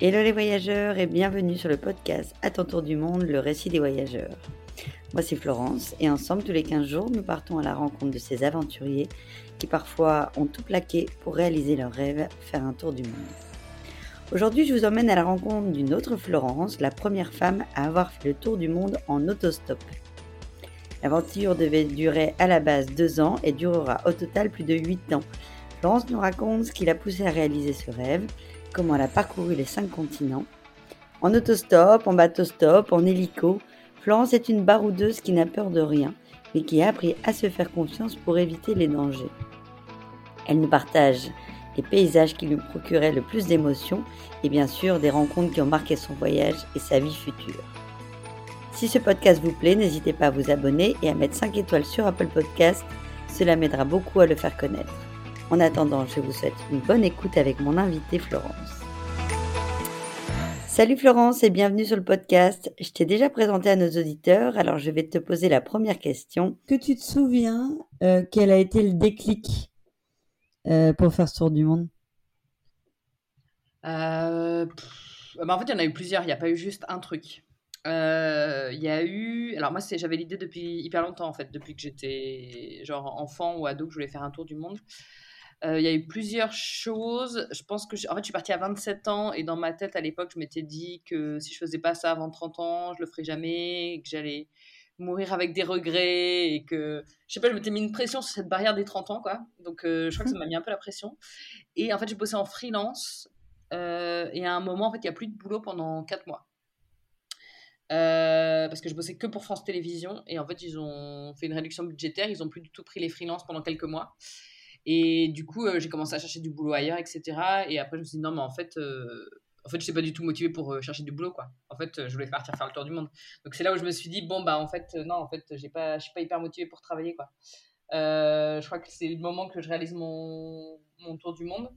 Hello les voyageurs et bienvenue sur le podcast À ton tour du monde, le récit des voyageurs. Moi c'est Florence et ensemble tous les 15 jours nous partons à la rencontre de ces aventuriers qui parfois ont tout plaqué pour réaliser leur rêve, faire un tour du monde. Aujourd'hui je vous emmène à la rencontre d'une autre Florence, la première femme à avoir fait le tour du monde en autostop. L'aventure devait durer à la base deux ans et durera au total plus de 8 ans. Florence nous raconte ce qui l'a poussée à réaliser ce rêve, comment elle a parcouru les cinq continents. En autostop, en bateau-stop, en hélico, Florence est une baroudeuse qui n'a peur de rien, mais qui a appris à se faire confiance pour éviter les dangers. Elle nous partage les paysages qui lui procuraient le plus d'émotions et bien sûr des rencontres qui ont marqué son voyage et sa vie future. Si ce podcast vous plaît, n'hésitez pas à vous abonner et à mettre 5 étoiles sur Apple Podcast, cela m'aidera beaucoup à le faire connaître. En attendant, je vous souhaite une bonne écoute avec mon invité Florence. Salut Florence et bienvenue sur le podcast. Je t'ai déjà présenté à nos auditeurs, alors je vais te poser la première question. Que tu te souviens euh, quel a été le déclic euh, pour faire ce tour du monde? Euh, bah, En fait, il y en a eu plusieurs, il n'y a pas eu juste un truc. Il y a eu. Alors, moi, j'avais l'idée depuis hyper longtemps, en fait, depuis que j'étais genre enfant ou ado, que je voulais faire un tour du monde. Euh, il y a eu plusieurs choses. Je pense que, je... en fait, je suis partie à 27 ans et dans ma tête, à l'époque, je m'étais dit que si je faisais pas ça avant 30 ans, je le ferais jamais, que j'allais mourir avec des regrets et que, je sais pas, je m'étais mis une pression sur cette barrière des 30 ans, quoi. Donc, euh, je crois que ça m'a mis un peu la pression. Et en fait, j'ai bossé en freelance euh, et à un moment, en fait, il n'y a plus de boulot pendant 4 mois. parce que je bossais que pour France Télévisions et en fait ils ont fait une réduction budgétaire, ils ont plus du tout pris les freelances pendant quelques mois et du coup, euh, j'ai commencé à chercher du boulot ailleurs, etc. Et après, je me suis dit, non, mais en fait, euh, en fait je n'étais pas du tout motivée pour euh, chercher du boulot, quoi. En fait, je voulais partir faire le tour du monde. Donc, c'est là où je me suis dit, bon, bah, en fait, non, en fait, j'ai pas, suis pas hyper motivée pour travailler, quoi. je crois que c'est le moment que je réalise mon, mon tour du monde.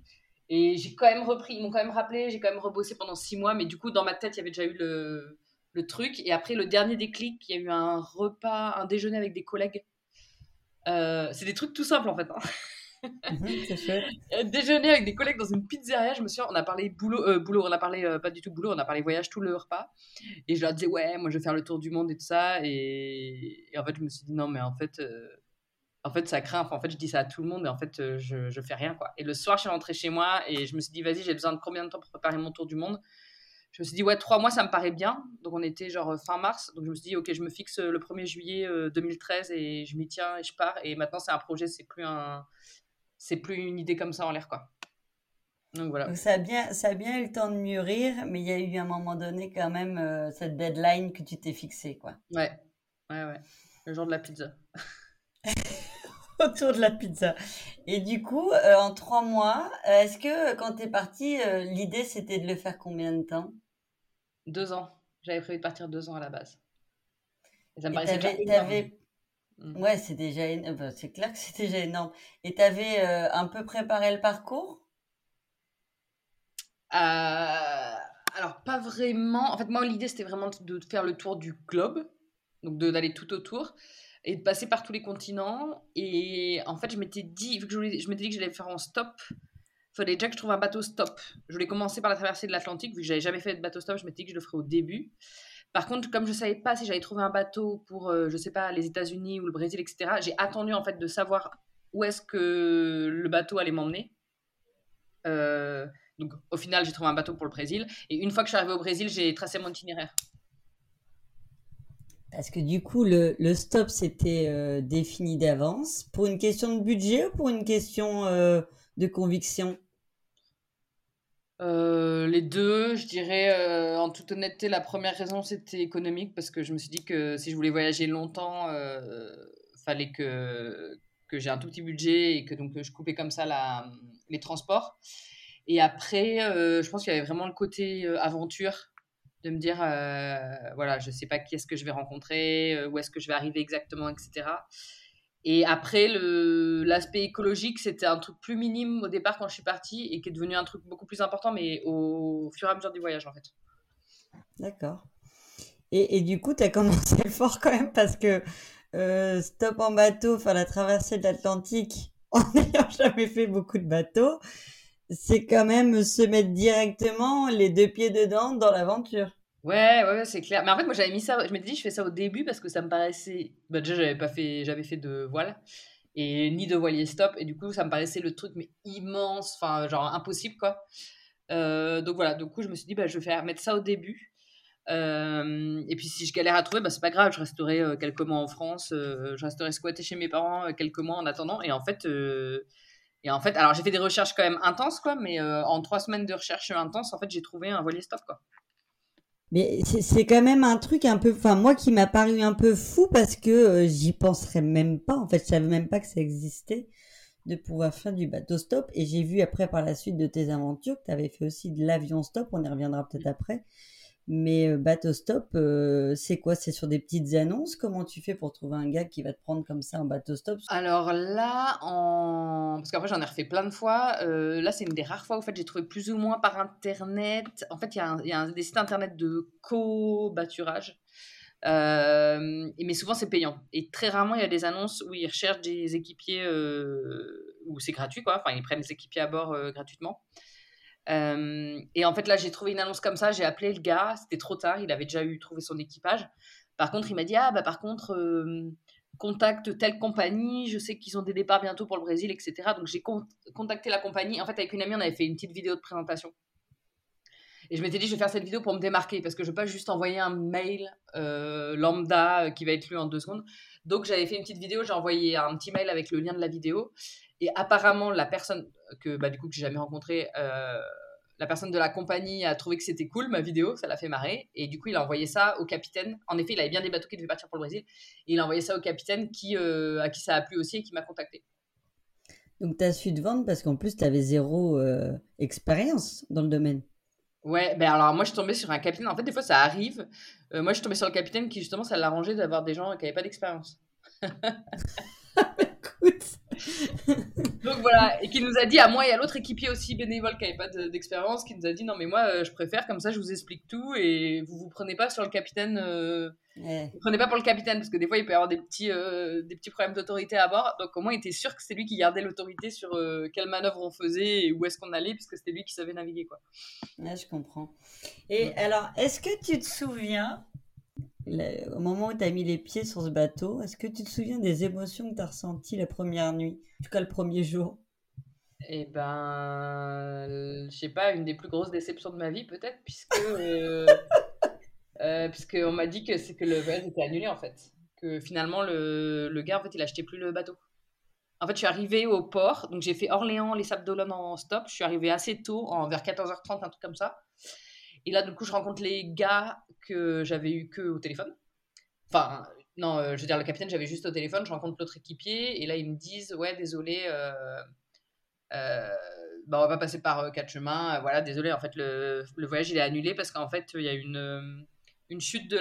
Et j'ai quand même repris, ils m'ont quand même rappelé, j'ai quand même rebossé pendant six mois, mais du coup, dans ma tête, il y avait déjà eu le, le truc. Et après, le dernier déclic, il y a eu un repas, un déjeuner avec des collègues. c'est des trucs tout simples, en fait. Hein. Mhm, déjeuner avec des collègues dans une pizzeria, je me souviens, on a parlé boulot, euh, boulot on a parlé euh, pas du tout boulot, on a parlé voyage tout le repas. Et je leur disais, ouais, moi je vais faire le tour du monde et tout ça. Et, en fait, je me suis dit, non, mais en fait, euh, en fait ça craint. en fait, je dis ça à tout le monde et en fait, je, je fais rien, quoi. Et le soir, je suis rentrée chez moi et je me suis dit, vas-y, j'ai besoin de combien de temps pour préparer mon tour du monde? Je me suis dit, ouais, trois mois, ça me paraît bien. Donc, on était genre fin mars. Donc, je me suis dit, ok, je me fixe le 1er juillet 2013 et je m'y tiens et je pars. Et maintenant, c'est un projet, c'est plus un, c'est plus une idée comme ça en l'air, quoi. Donc voilà. ça a bien, ça a bien eu le temps de mûrir, mais il y a eu à un moment donné quand même euh, cette deadline que tu t'es fixée, quoi. Ouais, ouais, ouais. Le jour de la pizza. Autour de la pizza. Et du coup, euh, en trois mois, euh, est-ce que quand tu es partie, l'idée c'était de le faire combien de temps? Deux ans. J'avais prévu de partir deux ans à la base. Et ça me paraissait Mmh. Ouais, c'est déjà c'est clair que c'est déjà énorme. Et tu avais euh, un peu préparé le parcours? Euh, Alors, pas vraiment. En fait, moi, l'idée, c'était vraiment de faire le tour du globe, donc d'aller tout autour et de passer par tous les continents. Et en fait, je m'étais dit, vu que je, je m'étais dit que j'allais faire en stop, il fallait déjà que je trouve un bateau stop. Je voulais commencer par la traversée de l'Atlantique, vu que j'avais jamais fait de bateau stop, je m'étais dit que je le ferais au début. Par contre, comme je savais pas si j'allais trouver un bateau pour, euh, je sais pas, les États-Unis ou le Brésil, etc., j'ai attendu en fait de savoir où est-ce que le bateau allait m'emmener. Euh, donc, au final, j'ai trouvé un bateau pour le Brésil. Et une fois que je suis arrivée au Brésil, j'ai tracé mon itinéraire. Parce que du coup, le, stop, c'était euh, défini d'avance. Pour une question de budget ou pour une question de conviction? Euh, les deux, je dirais, euh, en toute honnêteté, la première raison c'était économique parce que je me suis dit que si je voulais voyager longtemps, euh, fallait que, que j'ai un tout petit budget et que donc je coupais comme ça les transports. Et après, je pense qu'il y avait vraiment le côté aventure de me dire, voilà, je sais pas qui est-ce que je vais rencontrer, où est-ce que je vais arriver exactement, etc. Et après, l'aspect écologique, c'était un truc plus minime au départ quand je suis partie et qui est devenu un truc beaucoup plus important, mais au fur et à mesure du voyage, en fait. D'accord. Et, et, du coup, tu as commencé fort quand même parce que euh, stop en bateau, faire la traversée de l'Atlantique en n'ayant jamais fait beaucoup de bateaux, c'est quand même se mettre directement les deux pieds dedans dans l'aventure. Ouais, ouais, c'est clair. Mais en fait, moi, j'avais mis ça. Je m'étais dit, je fais ça au début parce que ça me paraissait. Bah, déjà, j'avais pas fait, j'avais fait de voile et ni de voilier stop. Et du coup, ça me paraissait le truc, mais immense, enfin, genre impossible, quoi. Euh, donc voilà, du coup, je me suis dit, bah, je vais faire mettre ça au début. Euh, et puis si je galère à trouver, bah, c'est pas grave, je resterai euh, quelques mois en France, je resterai squatter chez mes parents quelques mois en attendant. Et en fait, et en fait alors j'ai fait des recherches quand même intenses, quoi, mais en trois semaines de recherche intenses, en fait, j'ai trouvé un voilier stop, quoi. Mais c'est quand même un truc un peu, enfin moi qui m'a paru un peu fou parce que j'y penserais même pas. En fait, je savais même pas que ça existait de pouvoir faire du bateau stop. Et j'ai vu après par la suite de tes aventures que tu avais fait aussi de l'avion stop. On y reviendra peut-être après. Mais euh, bateau stop, euh, c'est quoi? C'est sur des petites annonces? Comment tu fais pour trouver un gars qui va te prendre comme ça en bateau stop Alors là, parce qu'après j'en ai refait plein de fois. Euh, là, c'est une des rares fois où en fait, j'ai trouvé plus ou moins par internet. En fait, il y a, des sites internet de co-batturage. mais souvent, c'est payant. Et très rarement, il y a des annonces où ils recherchent des équipiers, où c'est gratuit, quoi. Enfin, ils prennent des équipiers à bord gratuitement. Euh, et en fait, là, j'ai trouvé une annonce comme ça, j'ai appelé le gars, c'était trop tard, il avait déjà eu trouvé son équipage. Par contre, il m'a dit Ah, bah, par contre, euh, contacte telle compagnie, je sais qu'ils ont des départs bientôt pour le Brésil, etc. Donc, j'ai contacté la compagnie. En fait, avec une amie, on avait fait une petite vidéo de présentation. Et je m'étais dit, je vais faire cette vidéo pour me démarquer, parce que je ne veux pas juste envoyer un mail euh, lambda qui va être lu en deux secondes. Donc, j'avais fait une petite vidéo, j'ai envoyé un petit mail avec le lien de la vidéo. Et apparemment, la personne que, bah, du coup, que j'ai jamais rencontrée, euh, la personne de la compagnie a trouvé que c'était cool, ma vidéo, ça l'a fait marrer. Et du coup, il a envoyé ça au capitaine. En effet, il avait bien des bateaux qui devaient partir pour le Brésil. Et il a envoyé ça au capitaine qui, euh, à qui ça a plu aussi et qui m'a contacté. Donc, tu as su te vendre parce qu'en plus, tu avais zéro euh, expérience dans le domaine. Ouais, ben alors moi je suis tombée sur un capitaine. En fait, des fois ça arrive. moi je suis tombée sur le capitaine qui justement ça l'arrangeait d'avoir des gens qui n'avaient pas d'expérience. Donc voilà, et qui nous a dit à moi et à l'autre équipier aussi bénévole qui n'avait pas d'expérience, qui nous a dit non mais moi euh, je préfère comme ça je vous explique tout et vous vous prenez pas sur le capitaine, euh, vous prenez pas pour le capitaine parce que des fois il peut y avoir des petits, euh, des petits problèmes d'autorité à bord. Donc au moins il était sûr que c'est lui qui gardait l'autorité sur quelle manœuvre on faisait et où est-ce qu'on allait puisque c'était lui qui savait naviguer quoi. Ouais, je comprends. Et alors est-ce que tu te souviens au moment où tu as mis les pieds sur ce bateau, est-ce que tu te souviens des émotions que tu as ressenties la première nuit, en tout cas le premier jour? Eh ben, je sais pas, une des plus grosses déceptions de ma vie peut-être, puisque euh, euh, puisqu'on m'a dit que c'est que le voyage était annulé en fait, que finalement le, le gars en fait il achetait plus le bateau. En fait, je suis arrivée au port, donc j'ai fait Orléans, les Sables d'Olonne en stop. Je suis arrivée assez tôt, en, vers 14h30, un truc comme ça. Et là, du coup, je rencontre les gars que j'avais eu que au téléphone. Enfin, non, euh, je veux dire, le capitaine, j'avais juste au téléphone. Je rencontre l'autre équipier. Et là, ils me disent Ouais, désolé, euh, euh, bah, on va pas passer par quatre chemins. voilà, désolé, en fait, le, voyage, il est annulé parce qu'en fait, il y a une, chute du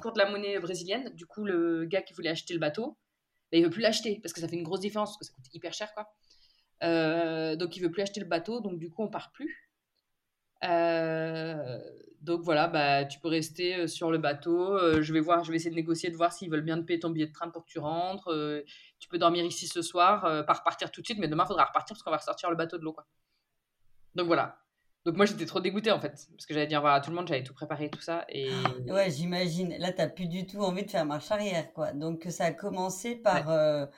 cours de la monnaie brésilienne. Du coup, le gars qui voulait acheter le bateau, bah, il veut plus l'acheter parce que ça fait une grosse différence, parce que ça coûte hyper cher, quoi. donc, il veut plus acheter le bateau. Donc, du coup, on part plus. Euh, donc voilà, bah, tu peux rester euh, sur le bateau. Euh, je vais voir, je vais essayer de négocier, de voir s'ils veulent bien te payer ton billet de train pour que tu rentres. tu peux dormir ici ce soir, pas repartir tout de suite, mais demain il faudra repartir parce qu'on va ressortir le bateau de l'eau. Quoi. Donc voilà. Donc moi j'étais trop dégoûtée en fait, parce que j'allais dire voilà, à tout le monde, j'avais tout préparé, tout ça. Et... Ouais, j'imagine. Là, t'as plus du tout envie de faire marche arrière, quoi. Donc ça a commencé par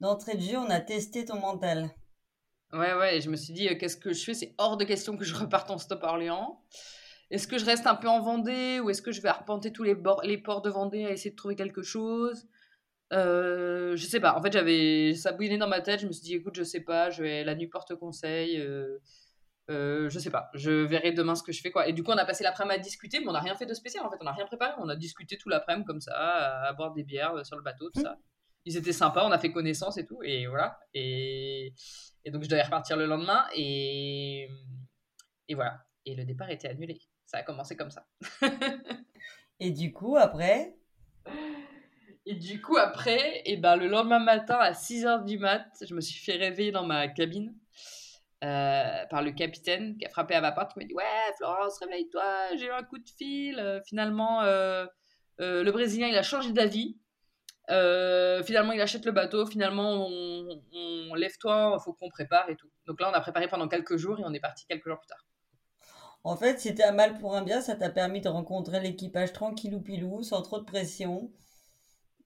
d'entrée de jeu, on a testé ton mental. Ouais, ouais, et je me suis dit, qu'est-ce que je fais? C'est hors de question que je reparte en stop Orléans. Est-ce que je reste un peu en Vendée ou est-ce que je vais arpenter tous les, les ports de Vendée à essayer de trouver quelque chose? Euh, Je sais pas. En fait, j'avais ça bouillonnait dans ma tête. Je me suis dit, écoute, je sais pas. Je vais la nuit porte conseil. Euh, euh, je sais pas. Je verrai demain ce que je fais quoi. Et du coup, on a passé l'après-midi à discuter, mais on n'a rien fait de spécial. En fait, on n'a rien préparé. On a discuté tout l'après-midi comme ça, à, boire des bières sur le bateau, tout mmh. ça. Ils étaient sympas. On a fait connaissance et tout. Et voilà. Et et donc, je devais repartir le lendemain. Et, et voilà. Et le départ était annulé. Ça a commencé comme ça. et du coup, après? Et du coup, après, et eh ben, le lendemain matin, à 6 h du mat, je me suis fait réveiller dans ma cabine. Euh, par le capitaine qui a frappé à ma porte, qui m'a dit Ouais, Florence, réveille-toi, j'ai eu un coup de fil. Euh, finalement, euh, le Brésilien, il a changé d'avis. Finalement, il achète le bateau. Finalement, on, lève-toi, il faut qu'on prépare et tout. Donc là, on a préparé pendant quelques jours et on est parti quelques jours plus tard. En fait, c'était un mal pour un bien, ça t'a permis de rencontrer l'équipage tranquillou pilou, sans trop de pression,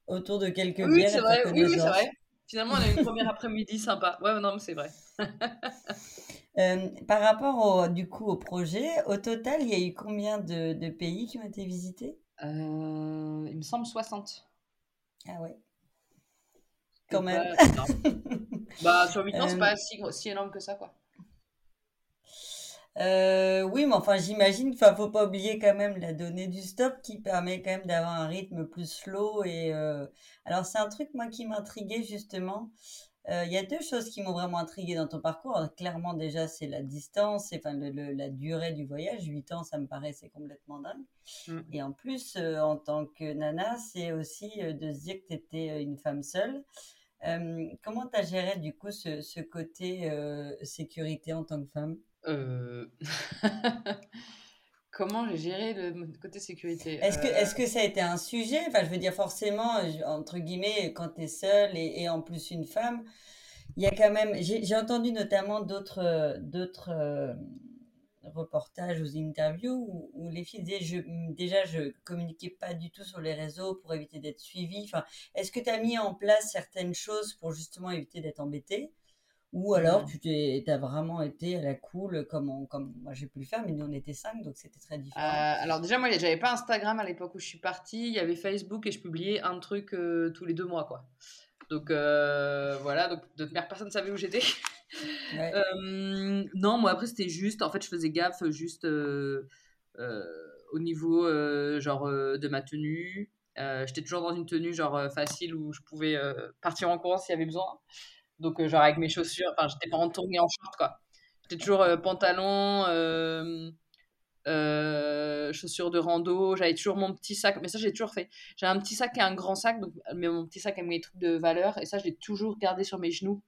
autour de quelques oui, bières. Vrai, oui, oui, c'est vrai. Finalement, on a eu une première après-midi sympa. Ouais, non, mais c'est vrai. Euh, par rapport au, du coup au projet, au total, il y a eu combien de, de pays qui ont été visités? Euh, Il me semble 60. Ah ouais. Quand même. bah, sur 8 ans, c'est euh, pas si, si énorme que ça, quoi. Euh, oui, mais enfin, j'imagine, enfin, faut pas oublier quand même la donnée du stop qui permet quand même d'avoir un rythme plus slow. Et euh... alors, c'est un truc moi qui m'intriguait justement. Euh, il y a deux choses qui m'ont vraiment intrigué dans ton parcours. clairement, déjà, c'est la distance, enfin le, la durée du voyage. 8 ans, ça me paraît c'est complètement dingue. Mmh. Et en plus, euh, en tant que nana, c'est aussi euh, de se dire que tu étais une femme seule. comment tu as géré du coup ce, ce côté sécurité en tant que femme? Euh, comment j'ai géré le côté sécurité Est-ce que, est que ça a été un sujet? Enfin, je veux dire, forcément, entre guillemets, quand tu es seule et, en plus une femme, il y a quand même. J'ai entendu notamment d'autres d'autres euh, reportages ou interviews où, les filles disaient je, déjà, je communiquais pas du tout sur les réseaux pour éviter d'être suivie. Enfin, Est-ce que tu as mis en place certaines choses pour justement éviter d'être embêtée? Ou alors, tu t'es, as vraiment été à la cool, comme, comme moi j'ai pu le faire, mais nous on était cinq, donc c'était très différent. Euh, alors, déjà, moi j'avais pas Instagram à l'époque où je suis partie, il y avait Facebook et je publiais un truc euh, tous les deux mois, quoi. Donc euh, voilà, donc de personne personne savait où j'étais. non, moi après c'était juste, en fait je faisais gaffe juste au niveau genre de ma tenue. J'étais toujours dans une tenue genre facile où je pouvais partir en courant s'il y avait besoin. Donc, euh, genre avec mes chaussures, enfin, j'étais pas en tournée en short, quoi. J'étais toujours euh, pantalon, euh, chaussures de rando, j'avais toujours mon petit sac, mais ça j'ai toujours fait. J'ai un petit sac et un grand sac, donc, mais mon petit sac avec mes trucs de valeur, et ça je l'ai toujours gardé sur mes genoux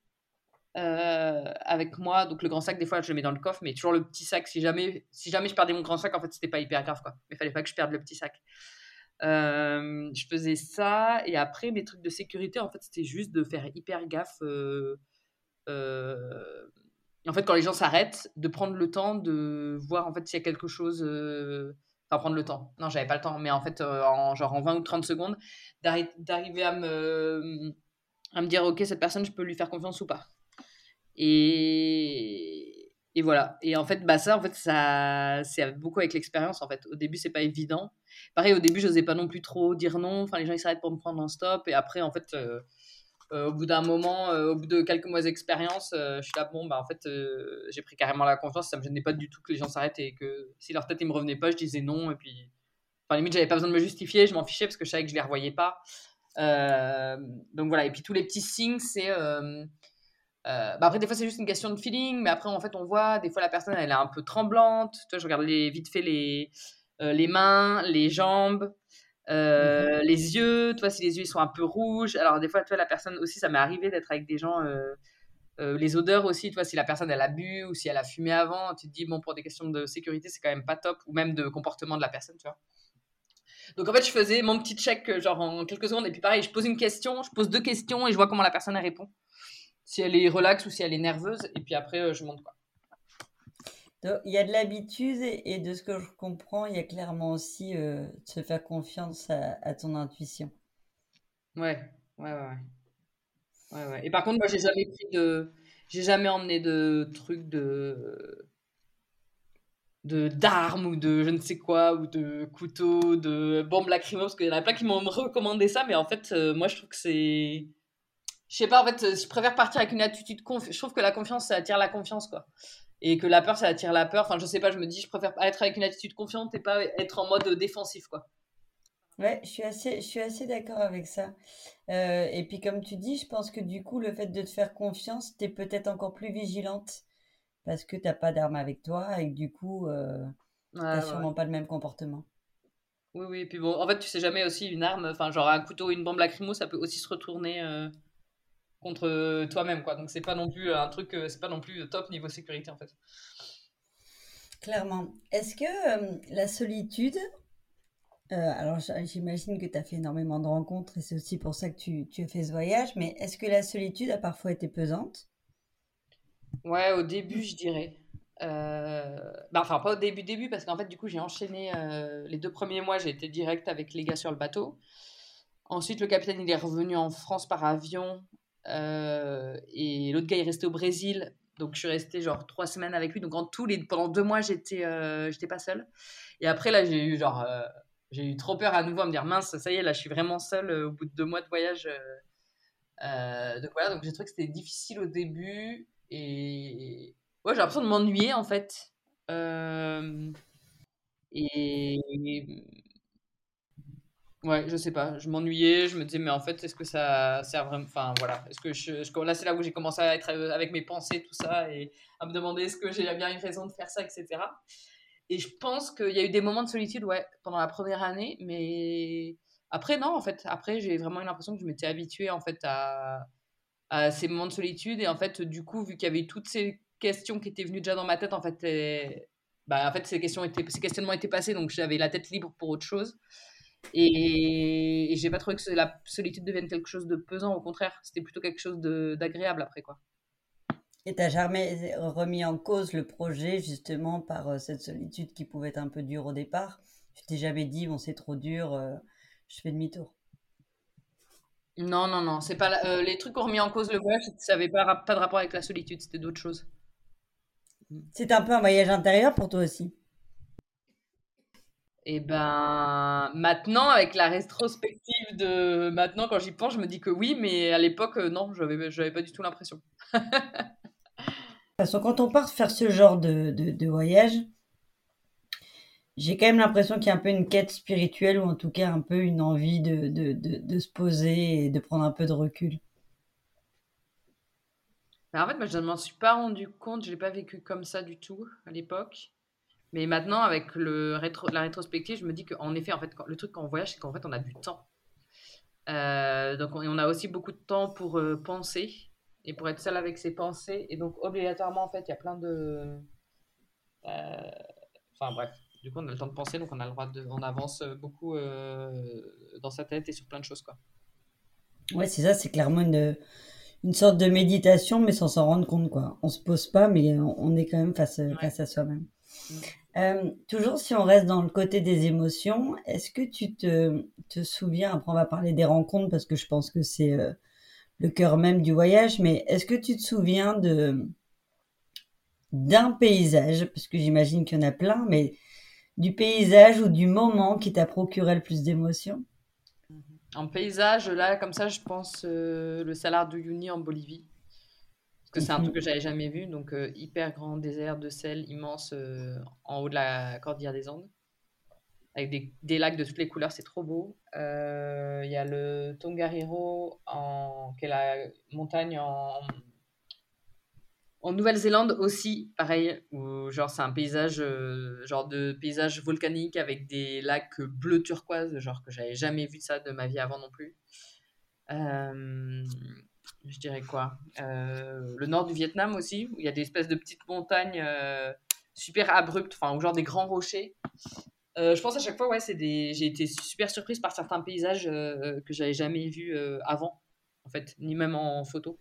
avec moi. Donc le grand sac, des fois je le mets dans le coffre, mais toujours le petit sac, si jamais, si jamais je perdais mon grand sac, en fait c'était pas hyper grave, quoi. Mais fallait pas que je perde le petit sac. Je faisais ça et après mes trucs de sécurité en fait c'était juste de faire hyper gaffe en fait quand les gens s'arrêtent de prendre le temps de voir en fait s'il y a quelque chose enfin prendre le temps non j'avais pas le temps mais en fait en genre en 20 ou 30 secondes d'arriver à me à me dire ok cette personne je peux lui faire confiance ou pas et et voilà. Et en fait, bah ça, en fait, ça, c'est beaucoup avec l'expérience. En fait, au début, c'est pas évident. Pareil, au début, je n'osais pas non plus trop dire non. Enfin, les gens ils s'arrêtent pour me prendre en stop. Et après, en fait, euh, euh, au bout d'un moment, euh, au bout de quelques mois d'expérience, je suis là, bon, bah en fait, j'ai pris carrément la confiance. Ça me gênait pas du tout que les gens s'arrêtent et que si leur tête ne me revenait pas, je disais non. Et puis, enfin, limite, j'avais pas besoin de me justifier. Je m'en fichais parce que je savais que je les revoyais pas. donc voilà. Et puis tous les petits signes, c'est bah après, des fois, c'est juste une question de feeling, mais après, en fait, on voit, des fois, la personne, elle est un peu tremblante. Toi, je regarde les, vite fait les, les mains, les jambes, euh, mhm. les yeux. Toi, si les yeux ils sont un peu rouges. Alors, des fois, toi, la personne aussi, ça m'est arrivé d'être avec des gens. les odeurs aussi, toi, si la personne, elle a bu ou si elle a fumé avant, tu te dis, bon, pour des questions de sécurité, c'est quand même pas top, ou même de comportement de la personne, tu vois. Donc en fait, je faisais mon petit check genre en quelques secondes et puis pareil, je pose une question, je pose deux questions et je vois comment la personne répond si elle est relaxe ou si elle est nerveuse. Et puis après, euh, je monte quoi. Il y a de l'habitude et de ce que je comprends, il y a clairement aussi euh, de se faire confiance à, ton intuition. Ouais, ouais, ouais, ouais. ouais, Et par contre, moi, j'ai jamais pris de. J'ai jamais emmené de trucs de de d'armes ou de je ne sais quoi ou de couteaux de bombes lacrymaux parce qu'il y en a plein qui m'ont recommandé ça mais en fait euh, moi je trouve que c'est je sais pas, en fait, je préfère partir avec une attitude confiante. Je trouve que la confiance, ça attire la confiance, quoi. Et que la peur, ça attire la peur. Enfin, je sais pas, je me dis, je préfère être avec une attitude confiante et pas être en mode défensif, quoi. Ouais, je suis assez, je suis assez d'accord avec ça. Euh, et puis, comme tu dis, je pense que du coup, le fait de te faire confiance, tu es peut-être encore plus vigilante parce que t'as pas d'armes avec toi et que du coup, euh, t'as sûrement pas le même comportement. Oui, oui. Et puis bon, en fait, tu sais jamais aussi une arme, enfin, genre un couteau ou une bombe lacrymo, ça peut aussi se retourner. Euh, contre toi-même quoi donc c'est pas non plus un truc euh, c'est pas non plus top niveau sécurité en fait clairement est-ce que euh, la solitude alors j'imagine que tu as fait énormément de rencontres et c'est aussi pour ça que tu, tu as fait ce voyage, mais est-ce que la solitude a parfois été pesante? Ouais, au début, je dirais. Euh, bah, enfin, pas au début, début, parce qu'en fait, du coup, j'ai enchaîné euh, les deux premiers mois, j'ai été direct avec les gars sur le bateau. Ensuite, le capitaine, il est revenu en France par avion. Euh, et l'autre gars, est resté au Brésil. Donc, je suis restée genre trois semaines avec lui. Donc, en tout, les, pendant deux mois, j'étais j'étais pas seule. Et après, là, j'ai eu genre. j'ai eu trop peur à nouveau à me dire mince, ça y est, là, je suis vraiment seule au bout de deux mois de voyage. donc, voilà, donc j'ai trouvé que c'était difficile au début. Et ouais, j'ai l'impression de m'ennuyer en fait. Euh, et ouais, je sais pas, je m'ennuyais, je me disais, mais en fait, est-ce que ça sert vraiment. Enfin voilà, est-ce que je, là, c'est là où j'ai commencé à être avec mes pensées, tout ça, et à me demander est-ce que j'ai bien une raison de faire ça, etc. Et je pense qu'il y a eu des moments de solitude, ouais, pendant la première année, mais après, non, en fait, après, j'ai vraiment eu l'impression que je m'étais habituée, en fait, à, à ces moments de solitude. Et en fait, du coup, vu qu'il y avait toutes ces questions qui étaient venues déjà dans ma tête, en fait, bah, en fait ces, questions étaient, ces questionnements étaient passés, donc j'avais la tête libre pour autre chose. Et, j'ai pas trouvé que la solitude devienne quelque chose de pesant, au contraire, c'était plutôt quelque chose d'agréable après, quoi. Et t'as jamais remis en cause le projet justement par euh, cette solitude qui pouvait être un peu dure au départ? Tu t'es jamais dit, bon, c'est trop dur, euh, je fais demi-tour? Non, non, non, c'est pas euh, les trucs qui ont remis en cause le voyage, ça n'avait pas, pas de rapport avec la solitude, c'était d'autres choses. C'est un peu un voyage intérieur pour toi aussi? Et eh ben maintenant, avec la rétrospective de maintenant, quand j'y pense, je me dis que oui, mais à l'époque, euh, non, j'avais, j'avais pas du tout l'impression. De toute façon, quand on part faire ce genre de, de voyage, j'ai quand même l'impression qu'il y a un peu une quête spirituelle ou en tout cas un peu une envie de, de, de, se poser et de prendre un peu de recul. en fait, moi, je ne m'en suis pas rendu compte, je ne l'ai pas vécu comme ça du tout à l'époque. Mais maintenant, avec le rétro, la rétrospective, je me dis qu'en effet, en fait, le truc quand on voyage, c'est qu'en fait, on a du temps. Euh, donc, on, on, a aussi beaucoup de temps pour euh, penser et pour être seul avec ses pensées. Et donc, obligatoirement, en fait, il y a plein de. Euh, enfin, bref, du coup, on a le temps de penser, donc on a le droit de, on avance beaucoup dans sa tête et sur plein de choses, quoi. Ouais, c'est ça, c'est clairement une, une sorte de méditation, mais sans s'en rendre compte, quoi. On se pose pas, mais on, est quand même face, face à soi-même. Mm. Euh, toujours si on reste dans le côté des émotions, est-ce que tu te, souviens, après on va parler des rencontres parce que je pense que c'est le cœur même du voyage, mais est-ce que tu te souviens de d'un paysage, parce que j'imagine qu'il y en a plein, mais du paysage ou du moment qui t'a procuré le plus d'émotions? En paysage, là, comme ça, je pense euh, le Salar de Uyuni en Bolivie. Que c'est un truc que j'avais jamais vu. Donc, euh, hyper grand désert de sel immense euh, en haut de la cordillère des Andes. Avec des, des lacs de toutes les couleurs, c'est trop beau. Il y a le Tongariro, en, qui est la montagne en, en Nouvelle-Zélande aussi, pareil, où genre c'est un paysage, euh, genre de paysage volcanique avec des lacs bleu turquoise, genre que j'avais jamais vu ça de ma vie avant non plus. Euh, je dirais quoi euh, Le nord du Vietnam aussi, où il y a des espèces de petites montagnes super abruptes, enfin, ou genre des grands rochers. je pense à chaque fois, ouais, des... j'ai été super surprise par certains paysages que j'avais jamais vus avant, en fait, ni même en photo.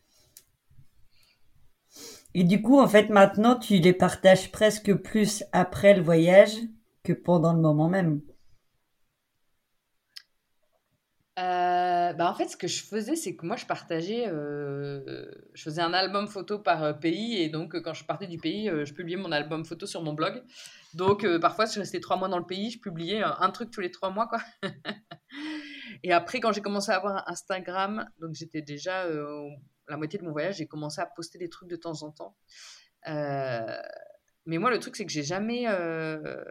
Et du coup, en fait, maintenant, tu les partages presque plus après le voyage que pendant le moment même. Euh, bah en fait, ce que je faisais, c'est que moi, je partageais, euh, je faisais un album photo par euh, pays, et donc quand je partais du pays, je publiais mon album photo sur mon blog. Donc parfois, je restais trois mois dans le pays, je publiais un truc tous les trois mois, quoi. et après, quand j'ai commencé à avoir Instagram, donc j'étais déjà la moitié de mon voyage, j'ai commencé à poster des trucs de temps en temps. Euh, mais moi, le truc, c'est que j'ai jamais. Euh,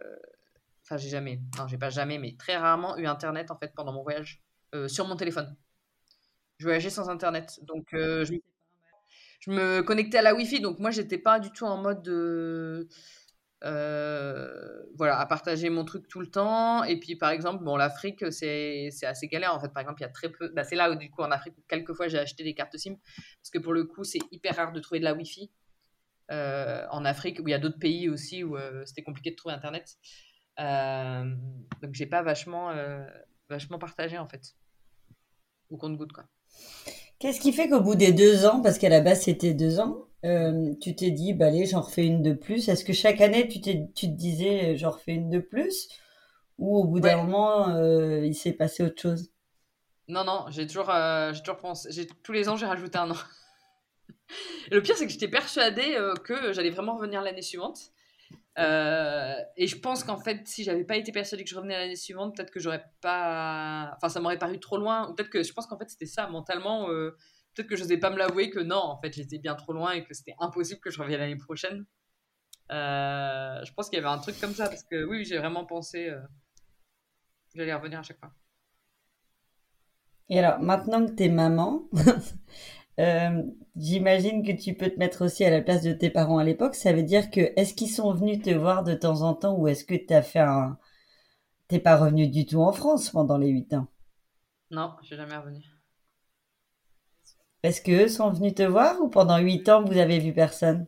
enfin, j'ai jamais. Non, j'ai pas jamais, mais très rarement eu Internet, en fait, pendant mon voyage, euh, sur mon téléphone. Je voyageais sans Internet. Donc, je, je, me connectais à la Wi-Fi. Donc, moi, j'étais pas du tout en mode de euh, voilà, à partager mon truc tout le temps. Et puis, par exemple, bon, l'Afrique, c'est assez galère. En fait, par exemple, il y a très peu. Bah, c'est là où, du coup, en Afrique, quelquefois, j'ai acheté des cartes SIM. Parce que pour le coup, c'est hyper rare de trouver de la Wi-Fi. Euh, en Afrique, où il y a d'autres pays aussi où euh, c'était compliqué de trouver Internet. donc j'ai pas vachement partagé en fait. Au compte-goutte quoi. Qu'est-ce qui fait qu'au bout des deux ans, parce qu'à la base c'était deux ans, tu t'es dit, bah allez, j'en refais une de plus. Est-ce que chaque année tu, tu te disais, j'en refais une de plus? Ou au bout d'un moment, il s'est passé autre chose? Non, non, j'ai toujours, j'ai toujours pensé, tous les ans j'ai rajouté un an. le pire, c'est que j'étais persuadée que j'allais vraiment revenir l'année suivante. Euh, et je pense qu'en fait, si j'avais pas été persuadée que je revenais l'année suivante, peut-être que j'aurais pas. Enfin, ça m'aurait paru trop loin. Peut-être que je pense qu'en fait, c'était ça mentalement. Euh, peut-être que je n'osais pas me l'avouer que non, en fait, j'étais bien trop loin et que c'était impossible que je revienne l'année prochaine. Euh, je pense qu'il y avait un truc comme ça parce que oui, j'ai vraiment pensé que j'allais revenir à chaque fois. Et alors, maintenant que tu es maman, Euh, j'imagine que tu peux te mettre aussi à la place de tes parents à l'époque. Ça veut dire que est-ce qu'ils sont venus te voir de temps en temps ou est-ce que tu as fait un. T'es pas revenu du tout en France pendant les 8 ans? Non, je suis jamais revenu. Est-ce qu'eux sont venus te voir ou pendant 8 ans vous avez vu personne?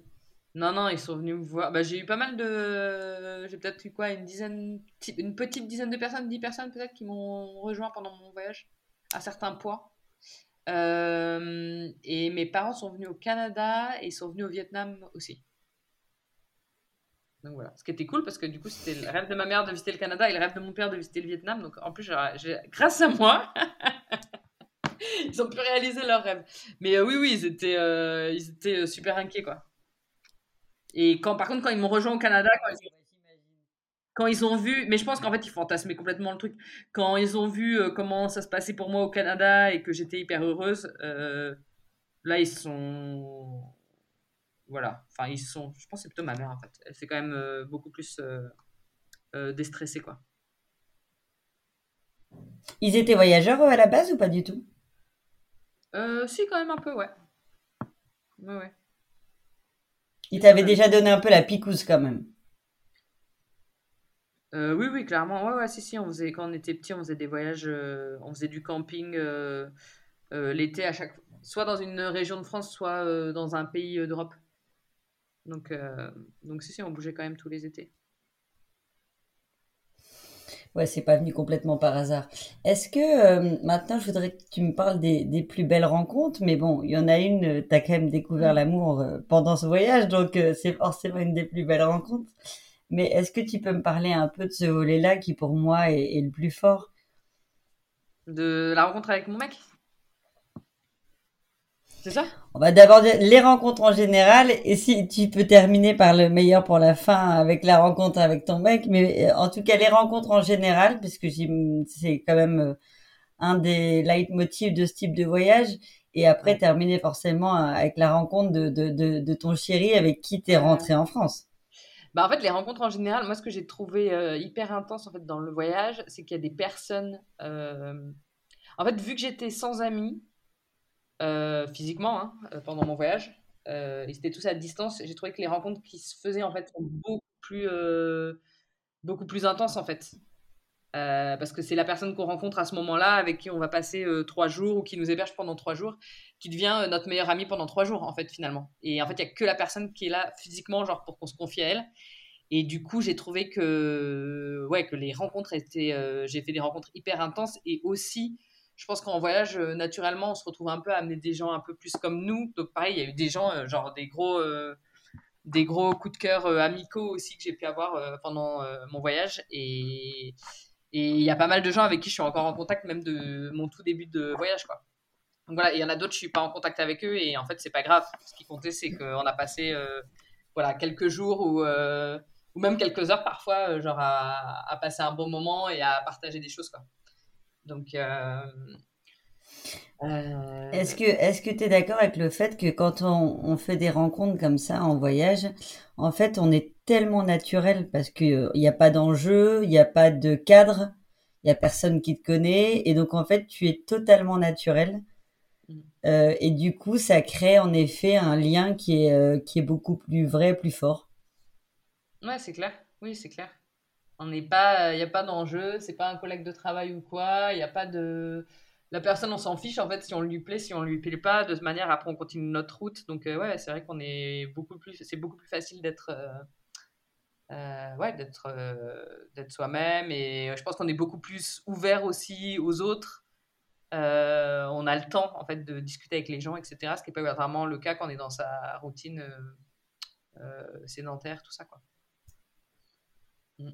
Non, non, ils sont venus me voir. Bah, j'ai eu pas mal de. J'ai peut-être eu quoi Une dizaine. Une petite dizaine de personnes, 10 personnes peut-être qui m'ont rejoint pendant mon voyage à certains points. Euh, et mes parents sont venus au Canada et ils sont venus au Vietnam aussi. Donc voilà, ce qui était cool parce que du coup c'était le rêve de ma mère de visiter le Canada et le rêve de mon père de visiter le Vietnam. Donc en plus, grâce à moi, ils ont pu réaliser leur rêve. Mais euh, oui, oui, ils étaient, euh, ils étaient super inquiets quoi. Et quand, par contre, quand ils m'ont rejoint au Canada, quand ils quand ils ont vu, mais je pense qu'en fait ils fantasmaient complètement le truc. Quand ils ont vu euh, comment ça se passait pour moi au Canada et que j'étais hyper heureuse, euh, là ils sont, voilà, enfin ils sont, je pense que c'est plutôt ma mère en fait. Elle s'est quand même euh, beaucoup plus déstressée quoi. Ils étaient voyageurs à la base ou pas du tout? Si quand même un peu ouais. Ouais ouais. Ils t'avaient déjà donné un peu la picouse quand même. Euh, oui, oui, clairement. Ouais, ouais, si, si, on faisait, quand on était petit, on faisait des voyages, euh, on faisait du camping euh, l'été à chaque soit dans une région de France, soit dans un pays d'Europe. Donc, donc, si, si, on bougeait quand même tous les étés. Ouais, c'est pas venu complètement par hasard. Est-ce que maintenant, je voudrais que tu me parles des, des plus belles rencontres, mais bon, il y en a une, tu as quand même découvert mmh. l'amour pendant ce voyage, donc c'est forcément une des plus belles rencontres. Mais est-ce que tu peux me parler un peu de ce volet-là qui pour moi est, le plus fort? De la rencontre avec mon mec? C'est ça? On va d'abord les rencontres en général et si tu peux terminer par le meilleur pour la fin avec la rencontre avec ton mec, mais euh, en tout cas les rencontres en général, puisque c'est quand même euh, un des leitmotifs de ce type de voyage. Et après, terminer forcément avec la rencontre de, de, de, de ton chéri avec qui tu es rentré en France. Bah, en fait, les rencontres en général, moi, ce que j'ai trouvé euh, hyper intense en fait dans le voyage, c'est qu'il y a des personnes. Euh, en fait, vu que j'étais sans amis euh, physiquement hein, pendant mon voyage, ils étaient tous à distance, j'ai trouvé que les rencontres qui se faisaient en fait sont beaucoup plus, beaucoup plus intenses en fait. Parce que c'est la personne qu'on rencontre à ce moment-là, avec qui on va passer trois jours ou qui nous héberge pendant trois jours, qui devient notre meilleure amie pendant trois jours en fait finalement. Et en fait, il y a que la personne qui est là physiquement, genre pour qu'on se confie à elle. Et du coup, j'ai trouvé que, ouais, que les rencontres étaient. Euh, j'ai fait des rencontres hyper intenses et aussi, je pense qu'en voyage, euh, naturellement, on se retrouve un peu à amener des gens un peu plus comme nous. Donc, pareil, il y a eu des gens, euh, genre des gros, des gros coups de cœur amicaux aussi que j'ai pu avoir pendant mon voyage. Et il y a pas mal de gens avec qui je suis encore en contact, même de mon tout début de voyage, quoi. Donc voilà, il y en a d'autres, je suis pas en contact avec eux et en fait, c'est pas grave. Ce qui comptait, c'est qu'on a passé voilà, quelques jours ou ou même quelques heures parfois, euh, genre à, passer un bon moment et à partager des choses. Quoi. Donc. Euh, euh, est-ce que est-ce que tu es d'accord avec le fait que quand on, on, fait des rencontres comme ça en voyage, en fait, on est tellement naturel parce qu'il n'y a pas d'enjeu, il n'y a pas de cadre, il n'y a personne qui te connaît, et donc en fait, tu es totalement naturel. Mm. et du coup, ça crée en effet un lien qui est, qui est beaucoup plus vrai, plus fort. Ouais, c'est clair. Oui, c'est clair. On n'est pas, il n'y a pas d'enjeu, c'est pas un collègue de travail ou quoi, il n'y a pas de. La personne, on s'en fiche en fait si on lui plaît, si on lui plaît pas. De toute manière, après, on continue notre route. Donc, euh, ouais, c'est vrai qu'on est beaucoup plus. C'est beaucoup plus facile d'être. Euh, ouais, d'être d'être soi-même. Et je pense qu'on est beaucoup plus ouvert aussi aux autres. on a le temps en fait de discuter avec les gens, etc. Ce qui n'est pas vraiment le cas quand on est dans sa routine sédentaire, tout ça quoi. Mm.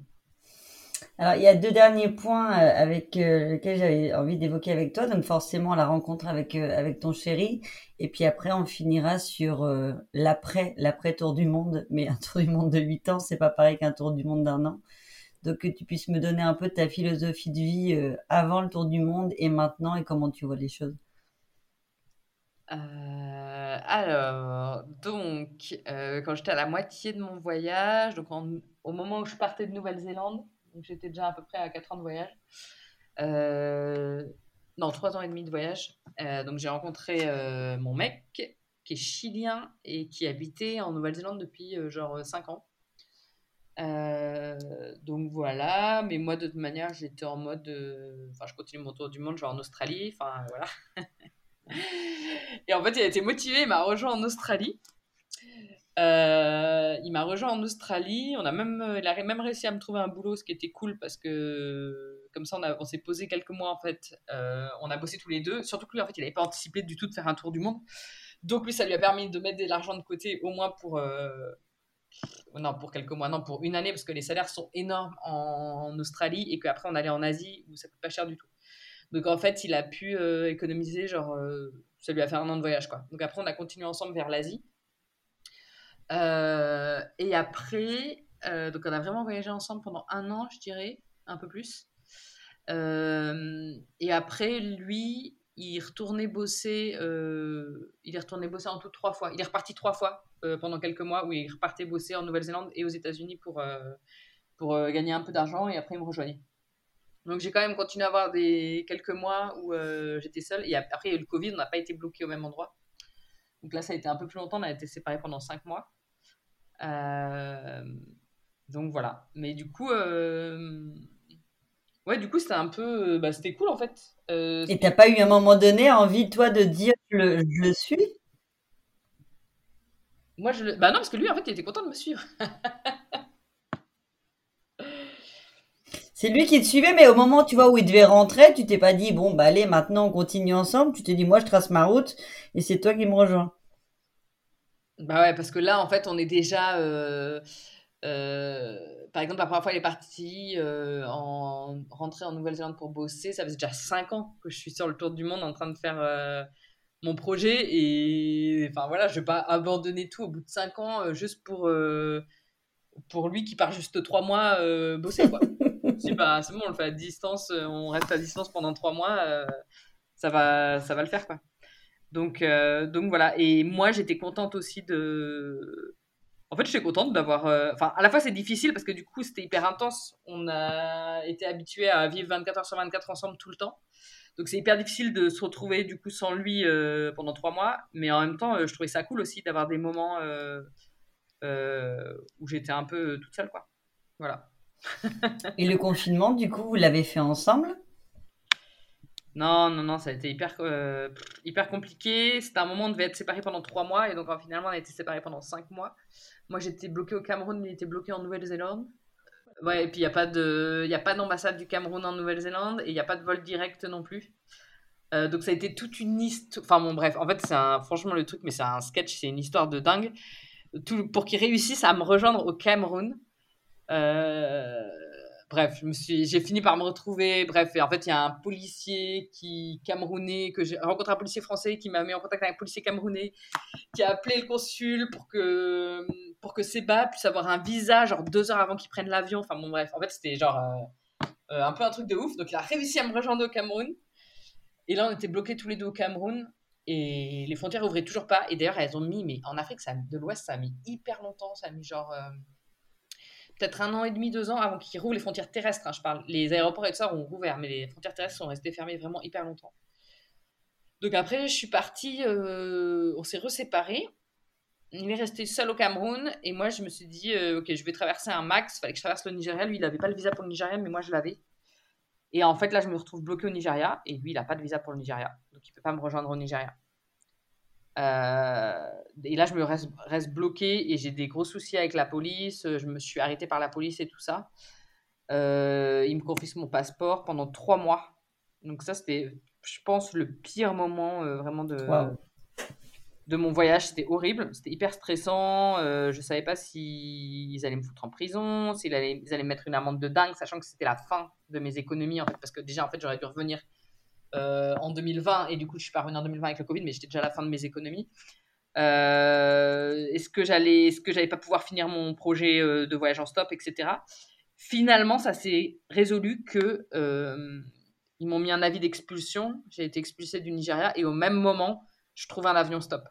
Alors, il y a deux derniers points euh, avec euh, lesquels j'avais envie d'évoquer avec toi. Donc, forcément, la rencontre avec, euh, avec ton chéri. Et puis après, on finira sur l'après, l'après tour du monde. Mais un tour du monde de 8 ans, c'est pas pareil qu'un tour du monde d'un an. Donc, que tu puisses me donner un peu ta philosophie de vie avant le tour du monde et maintenant et comment tu vois les choses. alors, donc, quand j'étais à la moitié de mon voyage, donc au moment où je partais de Nouvelle-Zélande, donc j'étais déjà à peu près à 4 ans de voyage. Euh, non, 3 ans et demi de voyage. Euh, donc j'ai rencontré euh, mon mec qui est chilien et qui habitait en Nouvelle-Zélande depuis genre 5 ans. donc voilà, mais moi de toute manière j'étais en mode, enfin je continue mon tour du monde, je vais en Australie, enfin voilà. et en fait il a été motivé, il m'a rejoint en Australie. Euh, il m'a rejoint en Australie. On a même, euh, il a même réussi à me trouver un boulot, ce qui était cool parce que comme ça, on, s'est posé quelques mois en fait. Euh, on a bossé tous les deux. Surtout que lui, en fait, il n'avait pas anticipé du tout de faire un tour du monde. Donc lui, ça lui a permis de mettre de l'argent de côté, au moins pour non pour quelques mois, non pour une année, parce que les salaires sont énormes en, Australie et qu'après on allait en Asie où ça coûte pas cher du tout. Donc en fait, il a pu économiser, genre, ça lui a fait un an de voyage quoi. Donc après, on a continué ensemble vers l'Asie. Euh, et après, euh, donc on a vraiment voyagé ensemble pendant un an, je dirais, un peu plus. Euh, et après, lui, il retournait bosser, il est retourné bosser en tout trois fois. Il est reparti trois fois pendant quelques mois où il repartait bosser en Nouvelle-Zélande et aux États-Unis pour, pour gagner un peu d'argent et après il me rejoignait. Donc j'ai quand même continué à avoir des quelques mois où j'étais seule et après il y a eu le Covid, on n'a pas été bloqué au même endroit. Donc là ça a été un peu plus longtemps, on a été séparés pendant cinq mois. Euh, donc voilà. Mais du coup, euh, ouais, du coup, c'était un peu, bah, c'était cool en fait. Euh, Et t'as pas eu à un moment donné envie, toi, de dire je le, je le suis? Moi, je le... Bah non, parce que lui, en fait, il était content de me suivre. C'est lui qui te suivait, mais au moment, tu vois, où il devait rentrer, tu t'es pas dit, bon, bah allez, maintenant on continue ensemble. Tu t'es dit, moi, je trace ma route et c'est toi qui me rejoins. Bah ouais, parce que là, en fait, on est déjà. Euh, euh, par exemple, la première fois, il est parti euh, en rentrer en Nouvelle-Zélande pour bosser. Ça faisait déjà 5 ans que je suis sur le tour du monde en train de faire mon projet. Et enfin voilà, je vais pas abandonner tout au bout de 5 ans juste pour, pour lui qui part juste 3 mois bosser. Quoi. si, bah, c'est bon, on le fait à distance, on reste à distance pendant 3 mois, ça, va, ça va le faire. quoi. Donc, euh, donc voilà. Et moi, j'étais contente aussi de. En fait, j'étais contente d'avoir. Euh, enfin, à la fois, c'est difficile parce que du coup, c'était hyper intense. On a été habitué à vivre 24 heures sur 24 ensemble tout le temps. Donc, c'est hyper difficile de se retrouver du coup sans lui euh, pendant trois mois. Mais en même temps, je trouvais ça cool aussi d'avoir des moments où j'étais un peu toute seule, quoi. Voilà. Et le confinement, du coup, vous l'avez fait ensemble? Non, non, non, ça a été hyper, euh, hyper compliqué. C'était un moment où on devait être séparés pendant trois mois et donc finalement on a été séparés pendant cinq mois. Moi j'étais bloqué au Cameroun, il était bloqué en Nouvelle-Zélande. Ouais, et puis il n'y a pas d'ambassade du Cameroun en Nouvelle-Zélande et il n'y a pas de vol direct non plus. Euh, donc ça a été toute une histoire. Enfin bon, bref, en fait c'est franchement le truc, mais c'est un sketch, c'est une histoire de dingue. Pour qu'ils réussissent à me rejoindre au Cameroun. Euh, bref, je me suis, j'ai fini par me retrouver. Bref, en fait, il y a un policier qui camerounais que j'ai rencontré un policier français qui m'a mis en contact avec un policier camerounais qui a appelé le consul pour que pour que Seba puisse avoir un visa genre deux heures avant qu'il prenne l'avion. Enfin bon, bref, en fait, c'était genre euh, euh, un peu un truc de ouf. Donc, il a réussi à me rejoindre au Cameroun. Et là, on était bloqués tous les deux au Cameroun et les frontières ouvraient toujours pas. Et d'ailleurs, elles ont mis, mais en Afrique ça, de l'Ouest, ça a mis hyper longtemps. Ça a mis genre peut-être un an et demi, deux ans avant qu'ils rouvrent les frontières terrestres. Hein, je parle. Les aéroports et tout ça ont rouvert, mais les frontières terrestres sont restées fermées vraiment hyper longtemps. Donc après, je suis partie, euh, on s'est reséparés. Il est resté seul au Cameroun et moi, je me suis dit, euh, ok, je vais traverser un max. Il fallait que je traverse le Nigeria. Lui, il n'avait pas le visa pour le Nigeria, mais moi, je l'avais. Et en fait, là, je me retrouve bloqué au Nigeria et lui, il n'a pas de visa pour le Nigeria. Donc, il ne peut pas me rejoindre au Nigeria. Et là, je me reste, reste bloqué et j'ai des gros soucis avec la police. Je me suis arrêté par la police et tout ça. Euh, il me confisque mon passeport pendant trois mois. Donc ça, c'était, je pense, le pire moment euh, vraiment de, de mon voyage. C'était horrible, c'était hyper stressant. Euh, je savais pas s'ils allaient me foutre en prison, s'ils allaient, ils allaient me mettre une amende de dingue, sachant que c'était la fin de mes économies, en fait, parce que déjà, en fait, j'aurais dû revenir en 2020 et du coup, je suis pas en 2020 avec le Covid, mais j'étais déjà à la fin de mes économies. est-ce que j'allais, est-ce que j'allais pas pouvoir finir mon projet de voyage en stop, etc finalement, ça s'est résolu que euh, ils m'ont mis un avis d'expulsion. J'ai été expulsée du Nigeria et au même moment, je trouve un avion stop.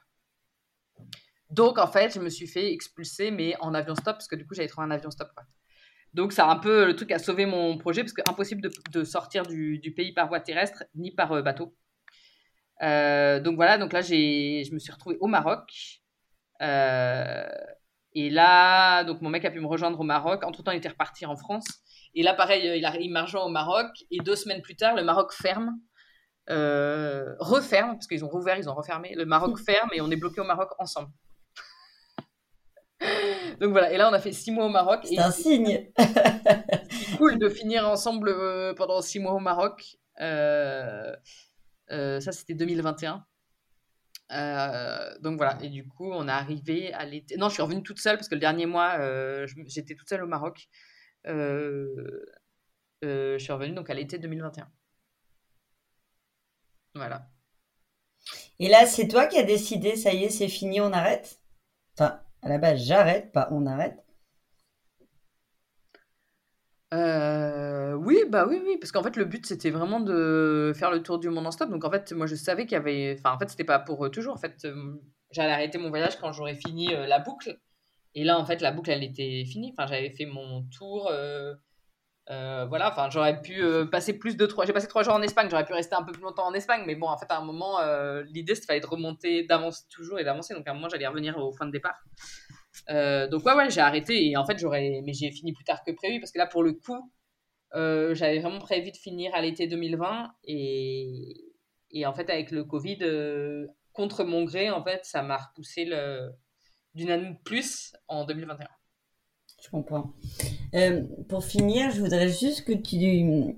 Donc, en fait, je me suis fait expulser, mais en avion stop, parce que du coup, j'avais trouvé un avion stop. Donc, c'est un peu le truc qui a sauvé mon projet, parce que impossible de, sortir du, pays par voie terrestre ni par euh, bateau. Euh, donc voilà, donc là, je me suis retrouvée au Maroc. Et là, donc mon mec a pu me rejoindre au Maroc. Entre temps, il était reparti en France. Et là, pareil, il, a, il m'a rejoint au Maroc. Et deux semaines plus tard, le Maroc ferme, euh, referme, parce qu'ils ont rouvert, ils ont refermé. Le Maroc ferme et on est bloqué au Maroc ensemble. donc voilà. Et là, on a fait six mois au Maroc. C'est un signe. c'est cool de finir ensemble euh, pendant six mois au Maroc. Euh, ça, c'était 2021. Euh, donc voilà, et du coup, on est arrivé à l'été. Non, je suis revenue toute seule parce que le dernier mois, euh, j'étais toute seule au Maroc. Euh, je suis revenue donc à l'été 2021. Voilà. Et là, c'est toi qui as décidé, ça y est, c'est fini, on arrête? Enfin, à la base, j'arrête, pas on arrête. Euh, oui, bah oui, oui, parce qu'en fait, le but, c'était vraiment de faire le tour du monde en stop. Donc, en fait, moi, je savais qu'il y avait. Enfin, en fait, c'était pas pour toujours. En fait, euh, j'allais arrêter mon voyage quand j'aurais fini euh, la boucle. Et là, en fait, la boucle, elle était finie. Enfin, j'avais fait mon tour. Voilà, enfin, j'aurais pu passer plus de trois. J'ai passé trois jours en Espagne, j'aurais pu rester un peu plus longtemps en Espagne. Mais bon, en fait, à un moment, l'idée, c'était de remonter, d'avancer toujours et d'avancer. Donc, à un moment, j'allais revenir au point de départ. Euh, donc ouais, ouais, j'ai arrêté et en fait j'aurais, mais j'ai fini plus tard que prévu parce que là pour le coup, euh, j'avais vraiment prévu de finir à l'été 2020 et, et en fait avec le Covid, euh, contre mon gré, en fait, ça m'a repoussé d'une année de plus en 2021. Je comprends. pour finir, je voudrais juste que tu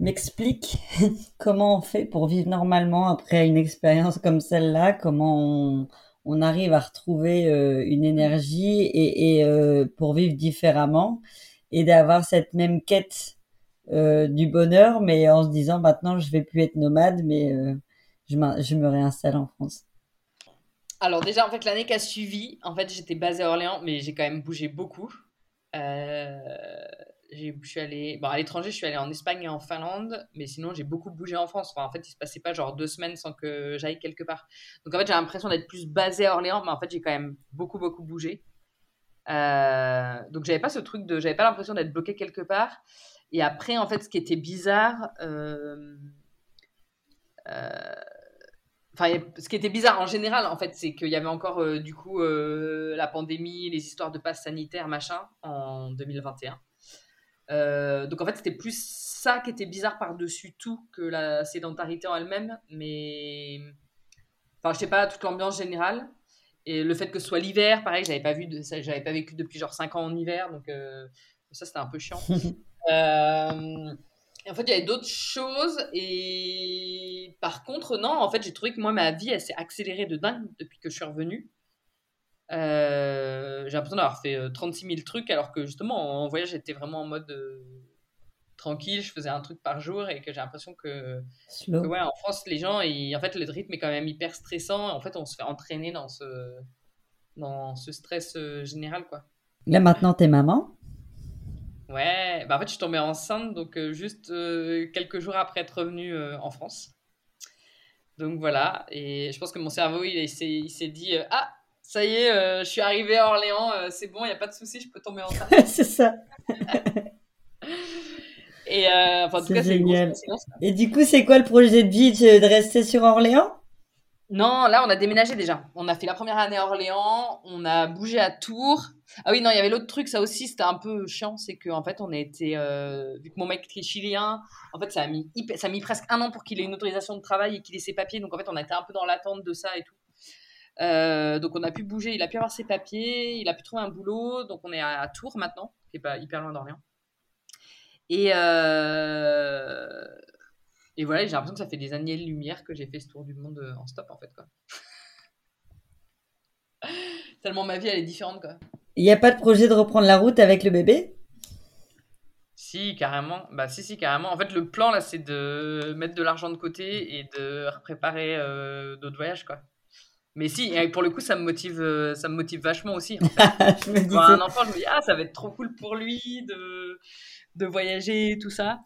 m'expliques comment on fait pour vivre normalement après une expérience comme celle-là, comment on arrive à retrouver euh, une énergie et, euh, pour vivre différemment et d'avoir cette même quête euh, du bonheur, mais en se disant maintenant je vais plus être nomade, mais je, me réinstalle en France. Alors déjà en fait l'année qui a suivi, en fait j'étais basée à Orléans, mais j'ai quand même bougé beaucoup. Je suis allée bon, à l'étranger je suis allée en Espagne et en Finlande mais sinon j'ai beaucoup bougé en France. En fait il se passait pas genre deux semaines sans que j'aille quelque part. Donc en fait j'ai l'impression d'être plus basée à Orléans mais en fait j'ai quand même beaucoup beaucoup bougé. Euh, donc j'avais pas ce truc de j'avais pas l'impression d'être bloqué quelque part. Et après en fait ce qui était bizarre euh, euh, Enfin, ce qui était bizarre en général, en fait, c'est qu'il y avait encore euh, du coup la pandémie, les histoires de passe sanitaire, machin, en 2021. Euh, donc en fait, c'était plus ça qui était bizarre par-dessus tout que la sédentarité en elle-même. Mais enfin, je sais pas, toute l'ambiance générale. Et le fait que ce soit l'hiver, pareil, j'avais pas vu, de, j'avais pas vécu depuis genre 5 ans en hiver, donc euh, ça c'était un peu chiant. en fait, il y avait d'autres choses. Et par contre, non, en fait, j'ai trouvé que moi, ma vie, elle s'est accélérée de dingue depuis que je suis revenue. Euh, j'ai l'impression d'avoir fait 36 euh, 000 trucs, alors que justement, en voyage, j'étais vraiment en mode euh, tranquille, je faisais un truc par jour et que j'ai l'impression que, ouais, en France, les gens, en fait, le rythme est quand même hyper stressant. En fait, on se fait entraîner dans ce, dans ce stress général, quoi. Là, maintenant, t'es maman Ouais, bah en fait, je suis tombée enceinte, donc juste quelques jours après être revenue en France. Donc voilà, et je pense que mon cerveau, il, il s'est dit Ah, ça y est, euh, je suis arrivée à Orléans, euh, c'est bon, il n'y a pas de souci, je peux tomber enceinte. c'est ça. Et euh, enfin, en tout cas, c'est génial. Et du coup, c'est quoi le projet de vie de rester sur Orléans? Non, là, on a déménagé déjà. On a fait la première année à Orléans, on a bougé à Tours. Ah oui, non, il y avait l'autre truc, ça aussi, c'était un peu chiant, c'est qu'en fait, on a été, euh, vu que mon mec est chilien, en fait, ça a mis, a mis presque un an pour qu'il ait une autorisation de travail et qu'il ait ses papiers. Donc, en fait, on a été un peu dans l'attente de ça et tout. Euh, donc, on a pu bouger, il a pu avoir ses papiers, il a pu trouver un boulot. Donc, on est à, Tours maintenant, qui est pas hyper loin d'Orléans. Et, euh, et voilà, j'ai l'impression que ça fait des années-lumière que j'ai fait ce tour du monde euh, en stop, en fait. Quoi. Tellement ma vie, elle est différente. Quoi. Il n'y a pas de projet de reprendre la route avec le bébé? Si, carrément. Bah, si, si, carrément. En fait, le plan, là, c'est de mettre de l'argent de côté et de préparer euh, d'autres voyages, quoi. Mais si, et pour le coup, ça me motive, euh, ça me motive vachement aussi. En fait. je me dis un enfant, je me dis, ah, ça va être trop cool pour lui de, de voyager, tout ça.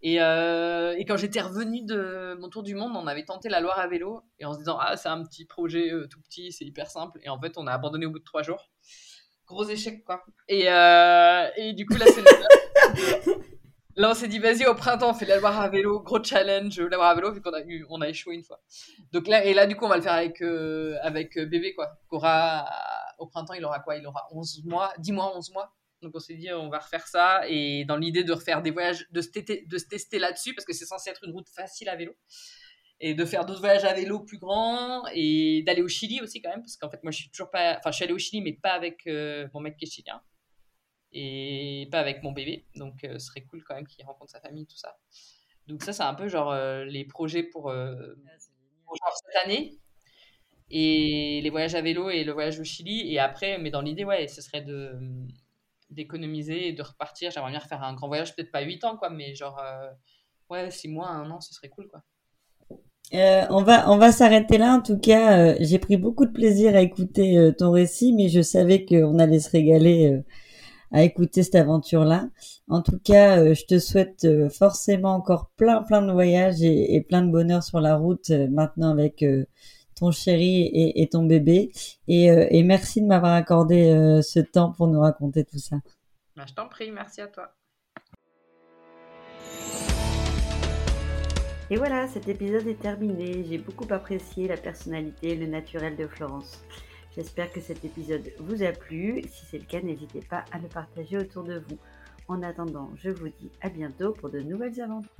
Et, euh, et, quand j'étais revenue de mon tour du monde, on avait tenté la Loire à vélo et en se disant ah c'est un petit projet euh, tout petit, c'est hyper simple et en fait on a abandonné au bout de trois jours. Gros échec quoi. Et, euh, et du coup là c'est là on s'est dit vas-y au printemps on fait la Loire à vélo, gros challenge la Loire à vélo vu qu'on a eu on a échoué une fois. Donc là et là du coup on va le faire avec avec bébé quoi. Cora au printemps il aura quoi? Il aura 11 mois, 10 mois, 11 mois. Donc on s'est dit, on va refaire ça. Et dans l'idée de refaire des voyages, de se, de se tester là-dessus, parce que c'est censé être une route facile à vélo. Et de faire d'autres voyages à vélo plus grands. Et d'aller au Chili aussi, quand même. Parce qu'en fait, moi, je suis toujours pas. Enfin, je suis allé au Chili, mais pas avec euh, mon mec qui est chilien. Et pas avec mon bébé. Donc euh, ce serait cool quand même qu'il rencontre sa famille, tout ça. Donc ça, c'est un peu genre euh, les projets pour, pour genre cette année et les voyages à vélo et le voyage au Chili. Et après, mais dans l'idée, ouais, ce serait de, d'économiser et de repartir. J'aimerais bien refaire un grand voyage, peut-être pas 8 ans, quoi, mais genre, euh, ouais, 6 mois, 1 an, ce serait cool, quoi. Euh, on va on va s'arrêter là. En tout cas, euh, j'ai pris beaucoup de plaisir à écouter ton récit, mais je savais qu'on allait se régaler à écouter cette aventure-là. En tout cas, je te souhaite forcément encore plein plein de voyages et, plein de bonheur sur la route maintenant avec ton chéri et, ton bébé. Euh, et, merci de m'avoir accordé euh, ce temps pour nous raconter tout ça. Bah, je t'en prie, merci à toi. Et voilà, cet épisode est terminé. J'ai beaucoup apprécié la personnalité et le naturel de Florence. J'espère que cet épisode vous a plu. Si c'est le cas, n'hésitez pas à le partager autour de vous. En attendant, je vous dis à bientôt pour de nouvelles aventures.